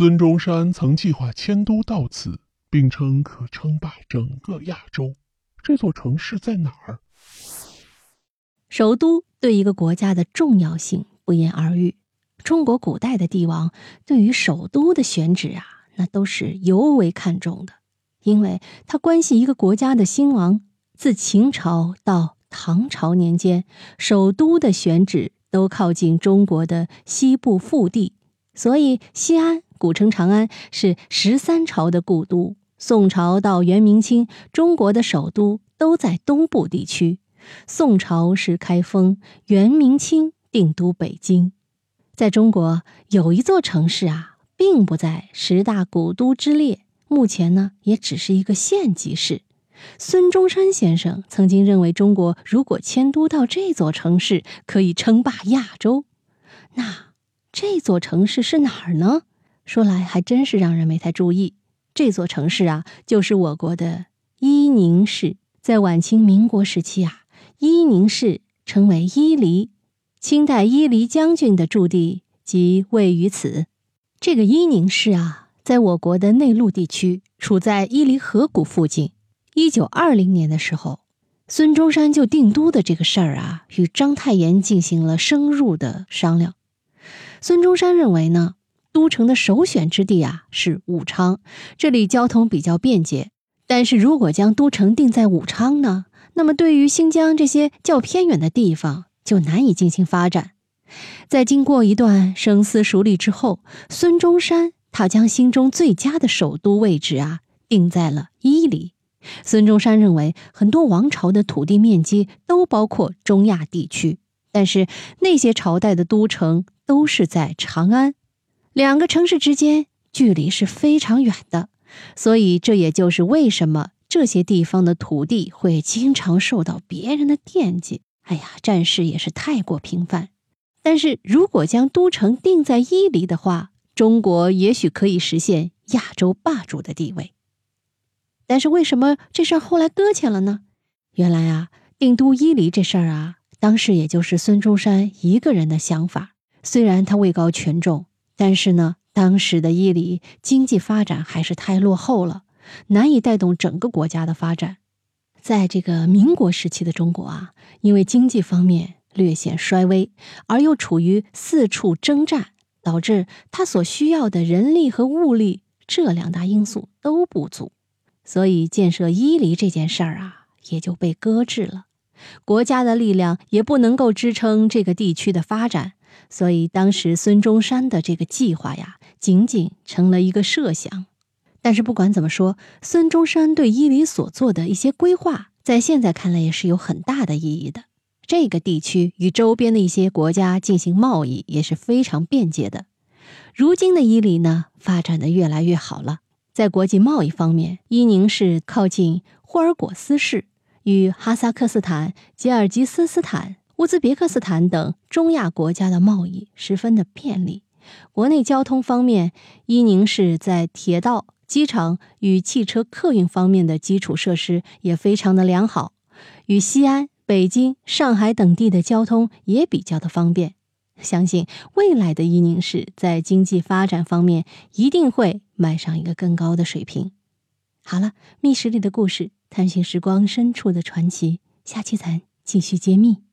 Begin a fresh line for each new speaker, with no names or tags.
孙中山曾计划迁都到此，并称可称霸整个亚洲。这座城市在哪儿？
首都对一个国家的重要性不言而喻。中国古代的帝王对于首都的选址啊，那都是尤为看重的，因为它关系一个国家的兴亡。自秦朝到唐朝年间，首都的选址都靠近中国的西部腹地，所以西安古称长安是十三朝的故都。宋朝到元明清，中国的首都都在东部地区。宋朝是开封，元明清定都北京。在中国有一座城市啊，并不在十大古都之列，目前呢也只是一个县级市。孙中山先生曾经认为，中国如果迁都到这座城市，可以称霸亚洲。那这座城市是哪儿呢？说来还真是让人没太注意。这座城市啊，就是我国的伊宁市。在晚清民国时期啊，伊宁市称为伊犁。清代伊犁将军的驻地即位于此。这个伊宁市啊，在我国的内陆地区，处在伊犁河谷附近。一九二零年的时候，孙中山就定都的这个事儿啊，与章太炎进行了深入的商量。孙中山认为呢，都城的首选之地啊是武昌，这里交通比较便捷。但是如果将都城定在武昌呢，那么对于新疆这些较偏远的地方，就难以进行发展。在经过一段深思熟虑之后，孙中山他将心中最佳的首都位置啊定在了伊犁。孙中山认为，很多王朝的土地面积都包括中亚地区，但是那些朝代的都城都是在长安，两个城市之间距离是非常远的，所以这也就是为什么这些地方的土地会经常受到别人的惦记。哎呀，战事也是太过频繁。但是如果将都城定在伊犁的话，中国也许可以实现亚洲霸主的地位。但是为什么这事儿后来搁浅了呢？原来啊，定都伊犁这事儿啊，当时也就是孙中山一个人的想法。虽然他位高权重，但是呢，当时的伊犁经济发展还是太落后了，难以带动整个国家的发展。在这个民国时期的中国啊，因为经济方面略显衰微，而又处于四处征战，导致他所需要的人力和物力这两大因素都不足，所以建设伊犁这件事儿啊也就被搁置了。国家的力量也不能够支撑这个地区的发展，所以当时孙中山的这个计划呀，仅仅成了一个设想。但是不管怎么说，孙中山对伊犁所做的一些规划，在现在看来也是有很大的意义的。这个地区与周边的一些国家进行贸易也是非常便捷的。如今的伊犁呢，发展的越来越好了。在国际贸易方面，伊宁市靠近霍尔果斯市，与哈萨克斯坦、吉尔吉斯斯坦、乌兹别克斯坦等中亚国家的贸易十分的便利。国内交通方面，伊宁市在铁道。机场与汽车客运方面的基础设施也非常的良好，与西安、北京、上海等地的交通也比较的方便。相信未来的伊宁市在经济发展方面一定会迈上一个更高的水平。好了，密室里的故事，探寻时光深处的传奇，下期咱继续揭秘。